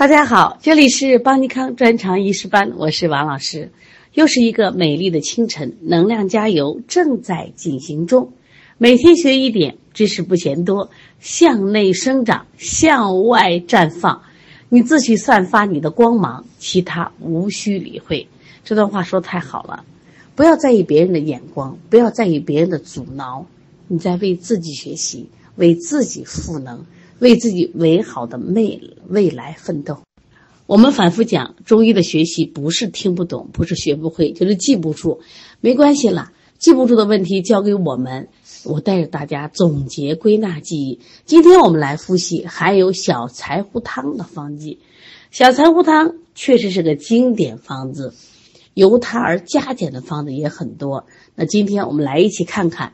大家好，这里是邦尼康专长医师班，我是王老师。又是一个美丽的清晨，能量加油正在进行中。每天学一点，知识不嫌多，向内生长，向外绽放。你自己散发你的光芒，其他无需理会。这段话说太好了，不要在意别人的眼光，不要在意别人的阻挠，你在为自己学习，为自己赋能。为自己美好的未未来奋斗。我们反复讲，中医的学习不是听不懂，不是学不会，就是记不住。没关系啦，记不住的问题交给我们，我带着大家总结归纳记忆。今天我们来复习含有小柴胡汤的方剂。小柴胡汤确实是个经典方子，由它而加减的方子也很多。那今天我们来一起看看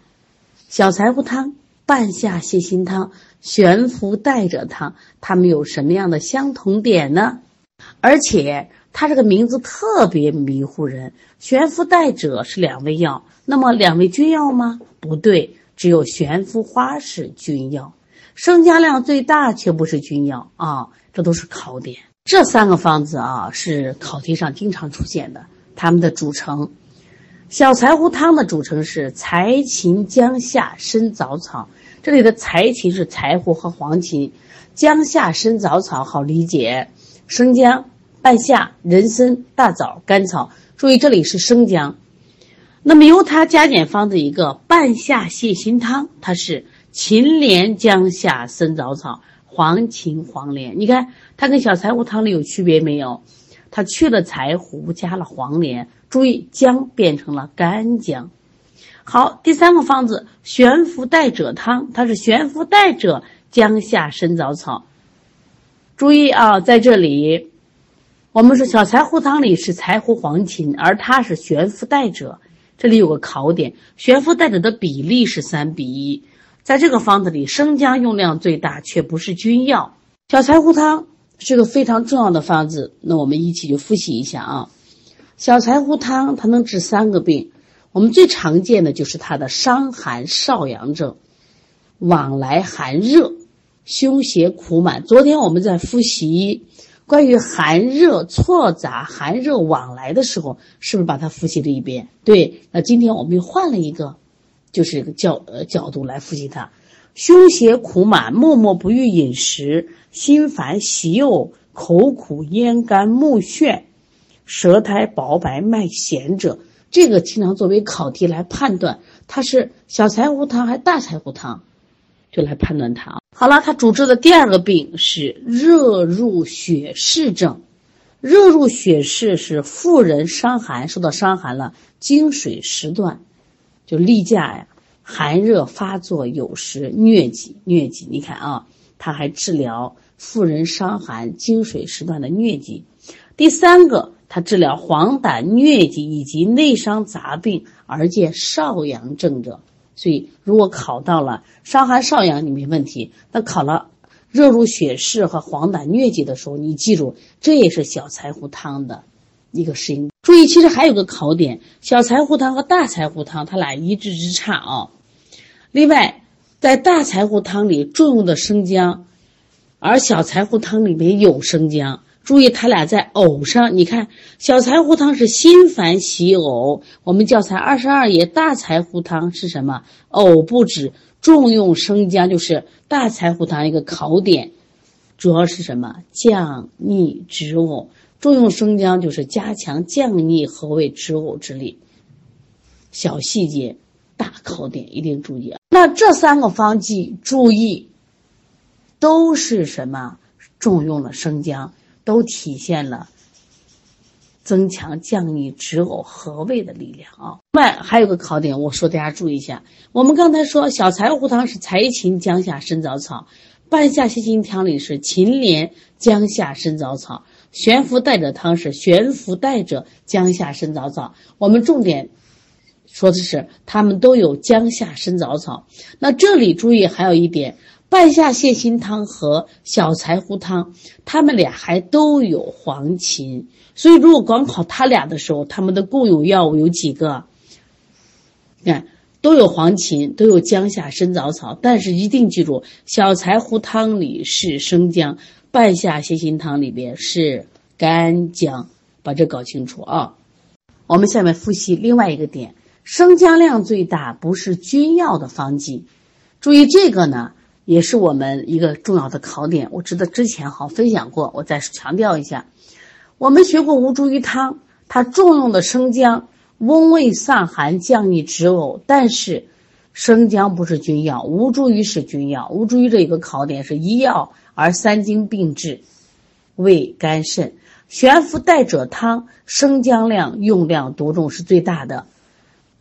小柴胡汤。半夏泻心汤、悬浮带者汤，它们有什么样的相同点呢？而且它这个名字特别迷糊人。悬浮带者是两味药，那么两味君药吗？不对，只有悬浮花是君药，生姜量最大却不是君药啊，这都是考点。这三个方子啊是考题上经常出现的，它们的组成。小柴胡汤的组成是柴芹、姜夏、参、枣草。这里的柴芹是柴胡和黄芩，姜夏、参、枣草好理解，生姜、半夏、人参、大枣、甘草。注意这里是生姜。那么由它加减方的一个半夏泻心汤，它是秦连、姜夏、参、枣草、黄芩、黄连。你看它跟小柴胡汤里有区别没有？它去了柴胡，加了黄连。注意，姜变成了干姜。好，第三个方子悬浮带者汤，它是悬浮带者姜夏参枣草。注意啊，在这里，我们说小柴胡汤里是柴胡黄芩，而它是悬浮带者。这里有个考点，悬浮带者的比例是三比一。在这个方子里，生姜用量最大，却不是君药。小柴胡汤是个非常重要的方子，那我们一起就复习一下啊。小柴胡汤它能治三个病，我们最常见的就是它的伤寒少阳症，往来寒热，胸胁苦满。昨天我们在复习关于寒热错杂、寒热往来的时候，是不是把它复习了一遍？对，那今天我们又换了一个，就是角呃角度来复习它，胸胁苦满，默默不欲饮食，心烦喜呕，口苦咽干，目眩。舌苔薄白脉弦者，这个经常作为考题来判断，它是小柴胡汤还是大柴胡汤，就来判断它。好了，它主治的第二个病是热入血室症。热入血室是妇人伤寒，受到伤寒了，经水时断，就例假呀，寒热发作有时，疟疾，疟疾。你看啊，它还治疗妇人伤寒经水时断的疟疾。第三个。它治疗黄疸、疟疾以及内伤杂病而见少阳症者，所以如果考到了伤寒少阳，你没问题；那考了热入血室和黄疸、疟疾的时候，你记住，这也是小柴胡汤的一个适应。注意，其实还有个考点：小柴胡汤和大柴胡汤，它俩一字之差啊。另外，在大柴胡汤里重用的生姜，而小柴胡汤里面有生姜。注意，他俩在呕上，你看小柴胡汤是心烦喜呕，我们教材二十二页大柴胡汤是什么？呕不止，重用生姜就是大柴胡汤一个考点，主要是什么？降逆止呕，重用生姜就是加强降逆和胃止呕之力。小细节，大考点一定注意啊！那这三个方剂，注意都是什么？重用了生姜。都体现了增强降逆止呕和胃的力量啊！另外还有个考点，我说大家注意一下。我们刚才说小柴胡汤是柴芹、姜夏、参、枣草；半夏泻心汤里是秦连、姜夏、参、枣草；悬浮带者汤是悬浮带者姜夏、参、枣草。我们重点说的是，它们都有姜夏、参、枣草。那这里注意还有一点。半夏泻心汤和小柴胡汤，他们俩还都有黄芩，所以如果光考他俩的时候，他们的共有药物有几个？看，都有黄芩，都有姜夏参枣草，但是一定记住，小柴胡汤里是生姜，半夏泻心汤里边是干姜，把这搞清楚啊。我们下面复习另外一个点：生姜量最大不是君药的方剂。注意这个呢，也是我们一个重要的考点。我知道之前好分享过，我再强调一下。我们学过吴茱萸汤，它重用的生姜，温胃散寒、降逆止呕。但是，生姜不是君药，吴茱萸是君药。吴茱萸这一个考点是一药而三经并治，胃肝肾。悬浮带者汤，生姜量用量多重是最大的，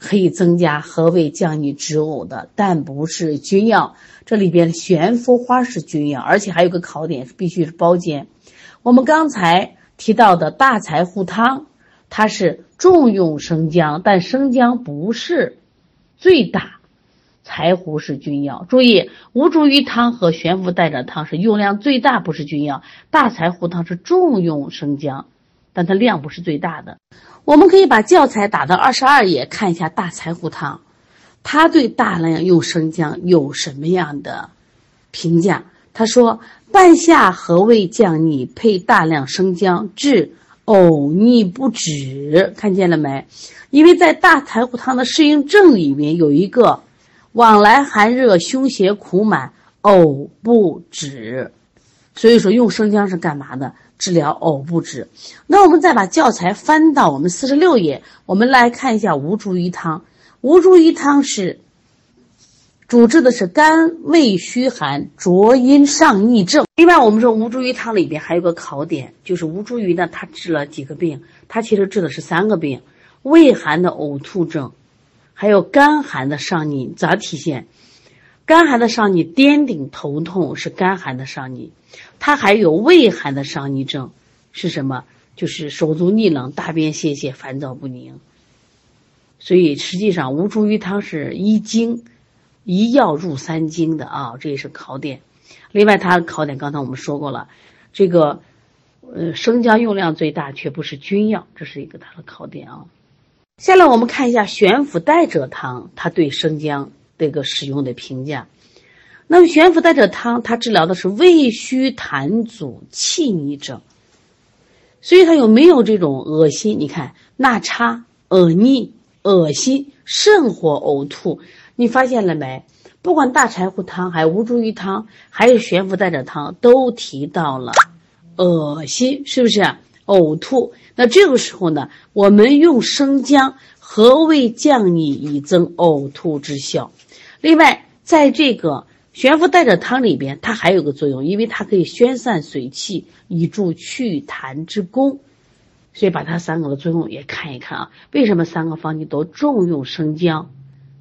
可以增加和胃降逆止呕的，但不是君药。这里边悬浮花是君药，而且还有个考点是必须是包煎。我们刚才提到的大柴胡汤，它是重用生姜，但生姜不是最大，柴胡是君药。注意，吴茱萸汤和悬浮带着汤是用量最大，不是君药；大柴胡汤是重用生姜，但它量不是最大的。我们可以把教材打到二十二页，看一下大柴胡汤，他对大量用生姜有什么样的评价？他说。半夏和胃降逆，配大量生姜，治呕逆不止。看见了没？因为在大柴胡汤的适应症里面有一个往来寒热、胸胁苦满、呕不止，所以说用生姜是干嘛的？治疗呕不止。那我们再把教材翻到我们四十六页，我们来看一下吴茱萸汤。吴茱萸汤是。主治的是肝胃虚寒、浊阴上逆症。另外，我们说吴茱萸汤里边还有个考点，就是吴茱萸呢，它治了几个病？它其实治的是三个病：胃寒的呕吐症，还有肝寒的上逆。咋体现？肝寒的上逆，颠顶头痛是肝寒的上逆。它还有胃寒的上逆症，是什么？就是手足逆冷、大便泄泻、烦躁不宁。所以实际上，吴茱萸汤是一经。一药入三经的啊，这也是考点。另外，它的考点刚才我们说过了，这个呃生姜用量最大，却不是君药，这是一个它的考点啊。下来我们看一下悬浮带者汤，它对生姜这个使用的评价。那么悬浮带着汤，它治疗的是胃虚痰阻气逆症，所以它有没有这种恶心？你看纳差、恶逆、恶心、肾火、呕吐。你发现了没？不管大柴胡汤，还有吴茱萸汤，还有悬浮带着汤，都提到了恶心，是不是？呕吐。那这个时候呢，我们用生姜和胃降逆，以增呕吐之效。另外，在这个悬浮带着汤里边，它还有个作用，因为它可以宣散水气，以助祛痰之功。所以把它三个的作用也看一看啊。为什么三个方剂都重用生姜？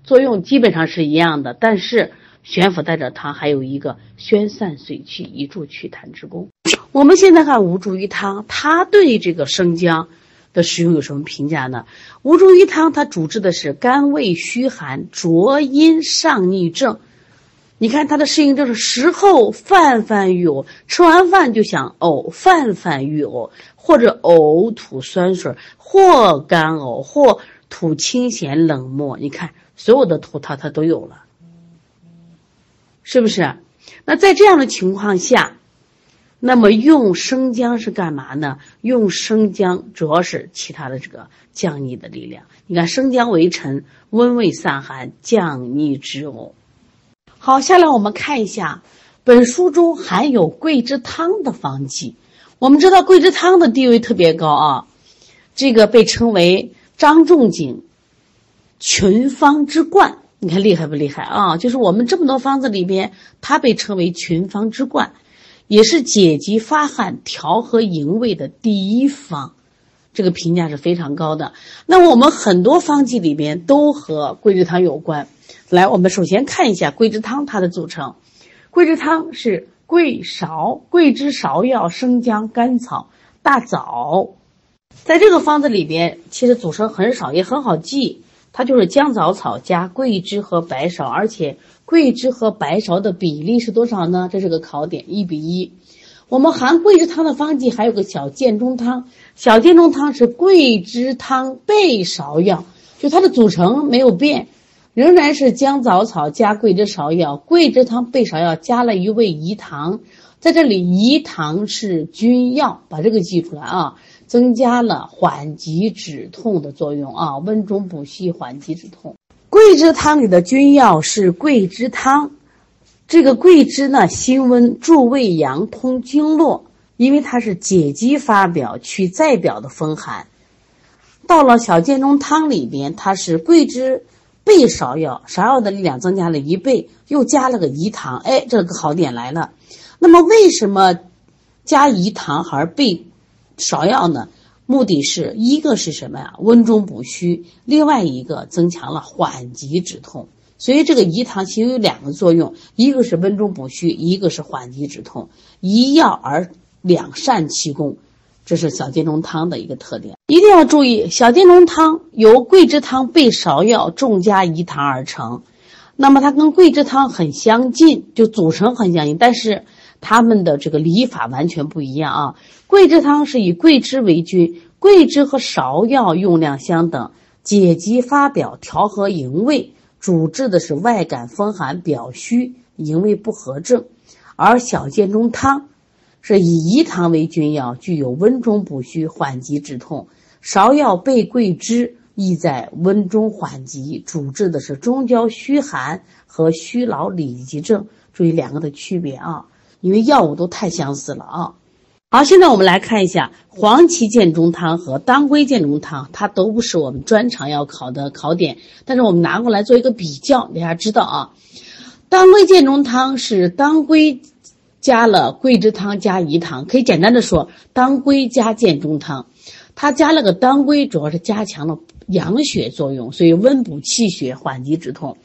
作用基本上是一样的，但是悬浮带着汤还有一个宣散水气、以助祛痰之功。我们现在看吴茱萸汤，它对这个生姜的使用有什么评价呢？吴茱萸汤它主治的是肝胃虚寒、浊阴上逆症。你看它的适应症是食后泛泛欲呕，吃完饭就想呕，泛泛欲呕，或者呕吐酸水，或干呕，或吐清咸冷漠。你看。所有的吐它它都有了，是不是？那在这样的情况下，那么用生姜是干嘛呢？用生姜主要是其他的这个降逆的力量。你看，生姜为臣，温胃散寒，降逆止呕。好，下来我们看一下本书中含有桂枝汤的方剂。我们知道桂枝汤的地位特别高啊，这个被称为张仲景。群方之冠，你看厉害不厉害啊？就是我们这么多方子里边，它被称为群方之冠，也是解疾发汗、调和营卫的第一方，这个评价是非常高的。那我们很多方剂里边都和桂枝汤有关。来，我们首先看一下桂枝汤它的组成。桂枝汤是桂芍、桂枝、芍药、生姜、甘草、大枣，在这个方子里边，其实组成很少，也很好记。它就是姜枣草加桂枝和白芍，而且桂枝和白芍的比例是多少呢？这是个考点，一比一。我们含桂枝汤的方剂还有个小建中汤，小建中汤是桂枝汤备芍药，就它的组成没有变，仍然是姜枣草加桂枝芍药，桂枝汤备芍药加了一味饴糖，在这里，饴糖是君药，把这个记出来啊，增加了缓急止痛的作用啊，温中补虚，缓急止痛。桂枝汤里的君药是桂枝汤，这个桂枝呢，辛温，助胃阳，通经络，因为它是解肌发表，去在表的风寒。到了小建中汤里边，它是桂枝倍芍药，芍药的力量增加了一倍，又加了个饴糖，哎，这个好点来了。那么为什么加饴糖而备芍药呢？目的是一个是什么呀？温中补虚，另外一个增强了缓急止痛。所以这个饴糖其实有两个作用，一个是温中补虚，一个是缓急止痛，一药而两善其功，这是小建中汤的一个特点。一定要注意，小建中汤由桂枝汤备芍药重加饴糖而成，那么它跟桂枝汤很相近，就组成很相近，但是。他们的这个理法完全不一样啊！桂枝汤是以桂枝为君，桂枝和芍药用量相等，解肌发表，调和营卫，主治的是外感风寒、表虚、营卫不和症；而小建中汤是以饴糖为君药，具有温中补虚、缓急止痛；芍药备桂枝，意在温中缓急，主治的是中焦虚寒和虚劳里急症。注意两个的区别啊！因为药物都太相似了啊！好，现在我们来看一下黄芪建中汤和当归建中汤，它都不是我们专场要考的考点，但是我们拿过来做一个比较，大家知道啊。当归建中汤是当归加了桂枝汤加饴糖，可以简单的说，当归加建中汤，它加了个当归，主要是加强了养血作用，所以温补气血，缓急止痛。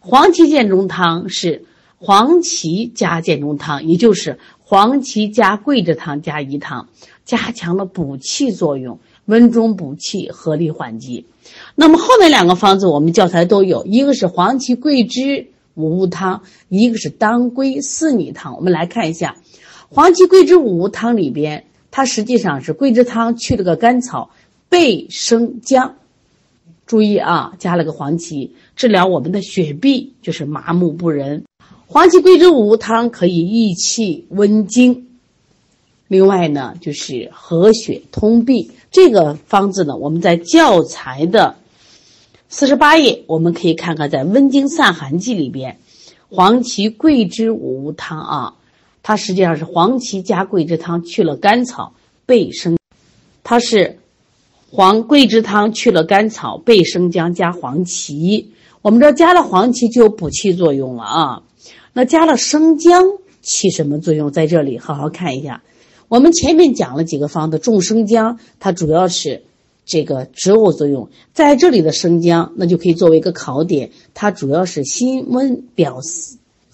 黄芪建中汤是。黄芪加建中汤，也就是黄芪加桂枝汤加饴糖，加强了补气作用，温中补气，合理缓急。那么后面两个方子我们教材都有，一个是黄芪桂枝五物汤，一个是当归四逆汤。我们来看一下，黄芪桂枝五物汤里边，它实际上是桂枝汤去了个甘草，倍生姜。注意啊，加了个黄芪，治疗我们的血闭，就是麻木不仁。黄芪桂枝五物汤可以益气温经，另外呢就是和血通闭。这个方子呢，我们在教材的四十八页，我们可以看看在温经散寒剂里边，黄芪桂枝五物汤啊，它实际上是黄芪加桂枝汤去了甘草，倍生，它是黄桂枝汤去了甘草，倍生姜加黄芪。我们这加了黄芪就有补气作用了啊。那加了生姜起什么作用？在这里好好看一下。我们前面讲了几个方子，重生姜它主要是这个植物作用，在这里的生姜那就可以作为一个考点，它主要是辛温表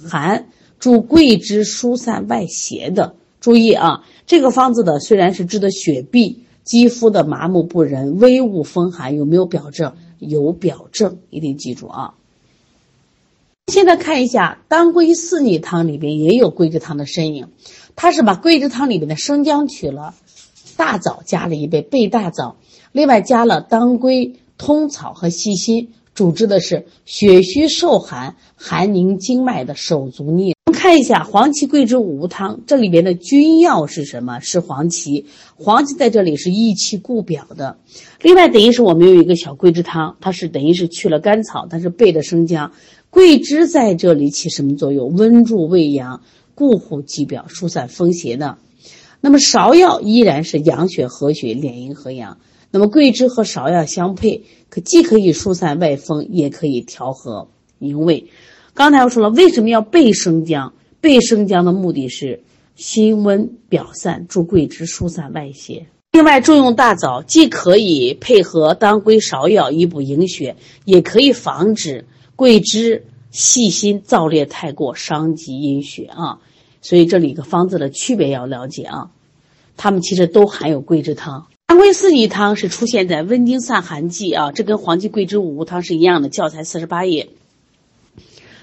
寒，助桂枝疏散外邪的。注意啊，这个方子的虽然是治的血闭、肌肤的麻木不仁、微恶风寒，有没有表证？有表证，一定记住啊。现在看一下当归四逆汤里边也有桂枝汤的身影，它是把桂枝汤里边的生姜取了，大枣加了一倍，倍大枣，另外加了当归、通草和细辛，主治的是血虚受寒、寒凝经脉的手足逆。看一下黄芪桂枝五物汤，这里边的君药是什么？是黄芪，黄芪在这里是益气固表的。另外，等于是我们有一个小桂枝汤，它是等于是去了甘草，但是备的生姜。桂枝在这里起什么作用？温助胃阳，固护肌表，疏散风邪的。那么芍药依然是养血和血，敛阴和阳。那么桂枝和芍药相配，可既可以疏散外风，也可以调和营卫。刚才我说了，为什么要备生姜？备生姜的目的是辛温表散，助桂枝疏散外邪。另外，重用大枣，既可以配合当归、芍药以补营血，也可以防止。桂枝、细心燥烈太过，伤及阴血啊，所以这里一个方子的区别要了解啊。它们其实都含有桂枝汤。当归四逆汤是出现在温经散寒剂啊，这跟黄芪桂枝五物汤是一样的，教材四十八页。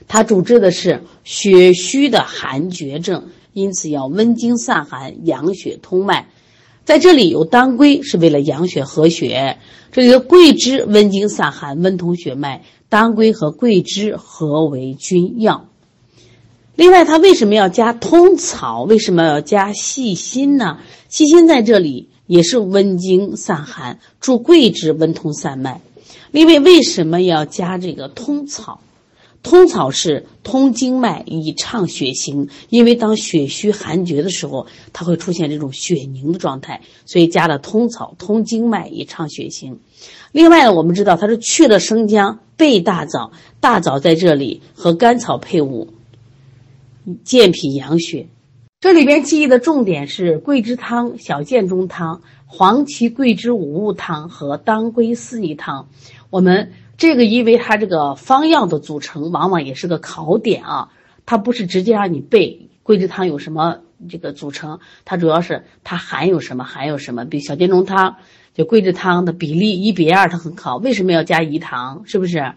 它主治的是血虚的寒厥症，因此要温经散寒、养血通脉。在这里有当归是为了养血和血，这里的桂枝温经散寒、温通血脉。当归和桂枝合为君药。另外，它为什么要加通草？为什么要加细辛呢？细辛在这里也是温经散寒，助桂枝温通散脉。另外，为什么要加这个通草？通草是通经脉以畅血行，因为当血虚寒绝的时候，它会出现这种血凝的状态，所以加了通草，通经脉以畅血行。另外呢，我们知道它是去了生姜、备大枣，大枣在这里和甘草配伍，健脾养血。这里边记忆的重点是桂枝汤、小建中汤、黄芪桂枝五物汤和当归四逆汤。我们。这个因为它这个方药的组成往往也是个考点啊，它不是直接让你背桂枝汤有什么这个组成，它主要是它含有什么含有什么。比小建中汤就桂枝汤的比例一比二，它很考。为什么要加饴糖？是不是？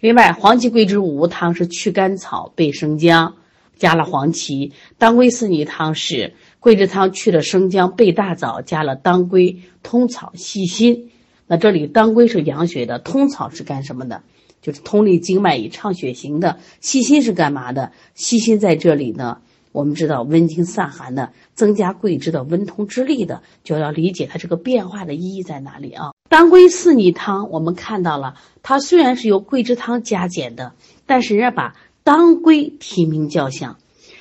另外，黄芪桂枝五物汤是去甘草备生姜，加了黄芪；当归四逆汤是桂枝汤去了生姜备大枣，加了当归、通草、细辛。那这里当归是养血的，通草是干什么的？就是通利经脉以畅血行的。细辛是干嘛的？细辛在这里呢，我们知道温经散寒的，增加桂枝的温通之力的，就要理解它这个变化的意义在哪里啊？当归四逆汤，我们看到了，它虽然是由桂枝汤加减的，但是人家把当归提名叫相，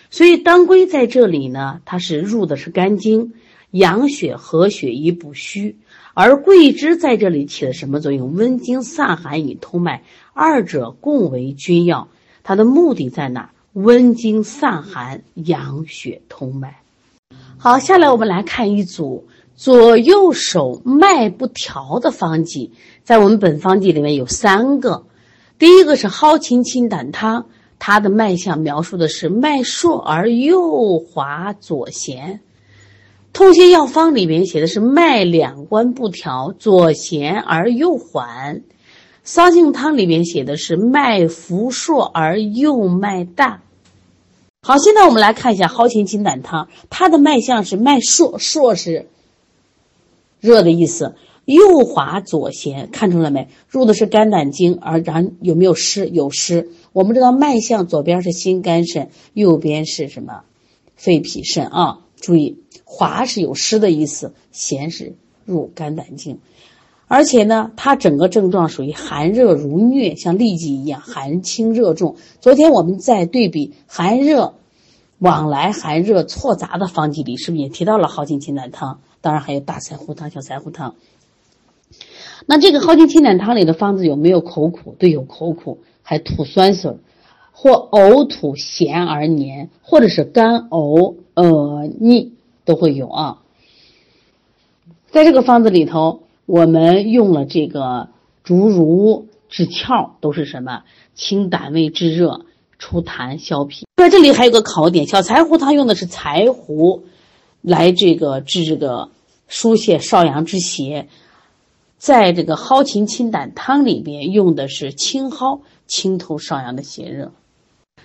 所以当归在这里呢，它是入的是肝经，养血和血以补虚。而桂枝在这里起了什么作用？温经散寒以通脉，二者共为君药。它的目的在哪？温经散寒，养血通脉。好，下来我们来看一组左右手脉不调的方剂，在我们本方剂里面有三个。第一个是蒿芩清胆汤，它的脉象描述的是脉数而右滑左弦。通泻药方里面写的是脉两关不调，左弦而右缓；桑杏汤里面写的是脉浮数而右脉大。好，现在我们来看一下蒿芹清胆汤，它的脉象是脉数，数是热的意思，右滑左弦，看出来没？入的是肝胆经，而然有没有湿？有湿。我们知道脉象左边是心肝肾，右边是什么？肺脾肾啊。注意，滑是有湿的意思，咸是入肝胆经，而且呢，它整个症状属于寒热如疟，像痢疾一样，寒轻热重。昨天我们在对比寒热往来、寒热错杂的方剂里，是不是也提到了蒿芹清胆汤？当然还有大柴胡汤、小柴胡汤。那这个蒿芹清胆汤里的方子有没有口苦？对，有口苦，还吐酸水，或呕吐咸而黏，或者是干呕。呃，腻都会有啊。在这个方子里头，我们用了这个竹茹治窍，都是什么？清胆胃、治热、除痰、消痞。在这里还有个考点，小柴胡汤用的是柴胡，来这个治这个疏泄少阳之邪。在这个蒿芹清胆汤里边用的是青蒿，清透少阳的邪热。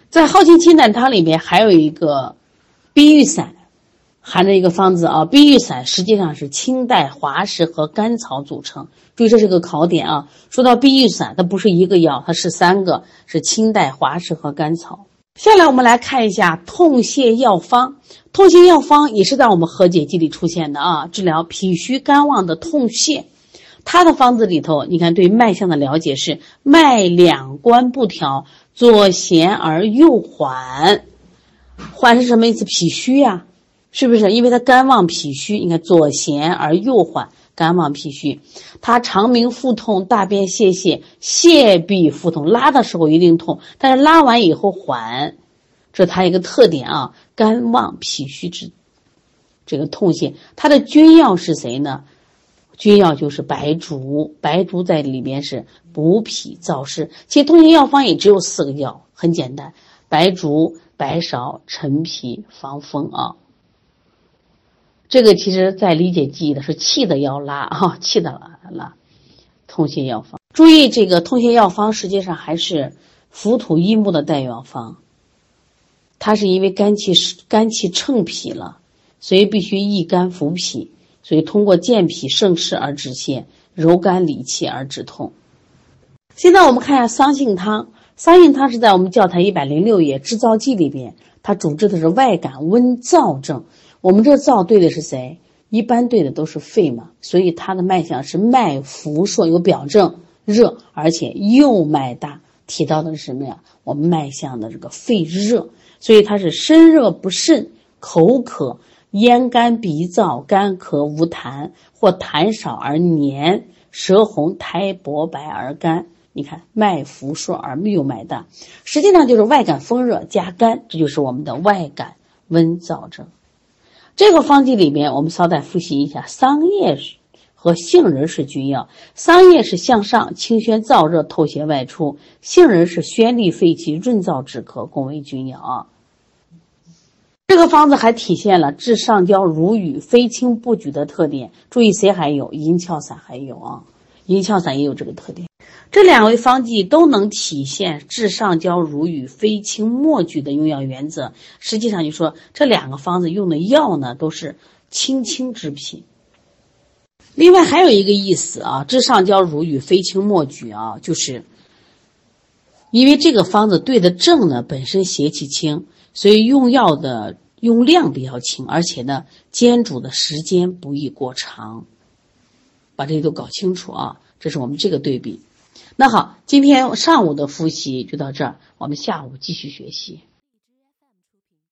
在蒿芹清胆汤里面还有一个。碧玉散含着一个方子啊，碧玉散实际上是清代滑石和甘草组成。注意这是个考点啊。说到碧玉散，它不是一个药，它是三个，是清代滑石和甘草。下来我们来看一下痛泻药方。痛泻药方也是在我们和解剂里出现的啊，治疗脾虚肝旺的痛泻。它的方子里头，你看对脉象的了解是脉两关不调，左弦而右缓。缓是什么意思？脾虚呀，是不是？因为它肝旺脾虚，你看左弦而右缓，肝旺脾虚，它肠鸣腹痛，大便泄泻，泻必腹痛，拉的时候一定痛，但是拉完以后缓，这是它一个特点啊。肝旺脾虚之这个痛泻，它的君药是谁呢？君药就是白术，白术在里边是补脾燥湿。其实通泻药方也只有四个药，很简单，白术。白芍、陈皮、防风啊，这个其实在理解记忆的是气的要拉啊，气的拉拉，通泻药方。注意这个通泻药方实际上还是浮土益木的代药方，它是因为肝气肝气乘脾了，所以必须益肝扶脾，所以通过健脾胜湿而止泻，柔肝理气而止痛。现在我们看一下桑杏汤。桑葚汤是在我们教材一百零六页制造剂里边，它主治的是外感温燥症。我们这燥对的是谁？一般对的都是肺嘛，所以它的脉象是脉浮数有表证热，而且右脉大，提到的是什么呀？我们脉象的这个肺热，所以它是身热不甚，口渴，咽干鼻燥，干咳无痰，或痰少而黏，舌红，苔薄白而干。你看脉浮数而右脉大，实际上就是外感风热加干，这就是我们的外感温燥症。这个方剂里面，我们稍再复习一下：桑叶和杏仁是君药。桑叶是向上清宣燥热透邪外出，杏仁是宣利肺气润燥止咳，共为君药啊。这个方子还体现了治上焦如雨、非清不举的特点。注意，谁还有银翘散还有啊？银翘散也有这个特点。这两位方剂都能体现治上焦如雨、非清莫举的用药原则。实际上，就说这两个方子用的药呢，都是清清之品。另外还有一个意思啊，治上焦如雨、非清莫举啊，就是因为这个方子对的症呢本身邪气轻，所以用药的用量比较轻，而且呢煎煮的时间不宜过长。把这些都搞清楚啊，这是我们这个对比。那好，今天上午的复习就到这儿，我们下午继续学习。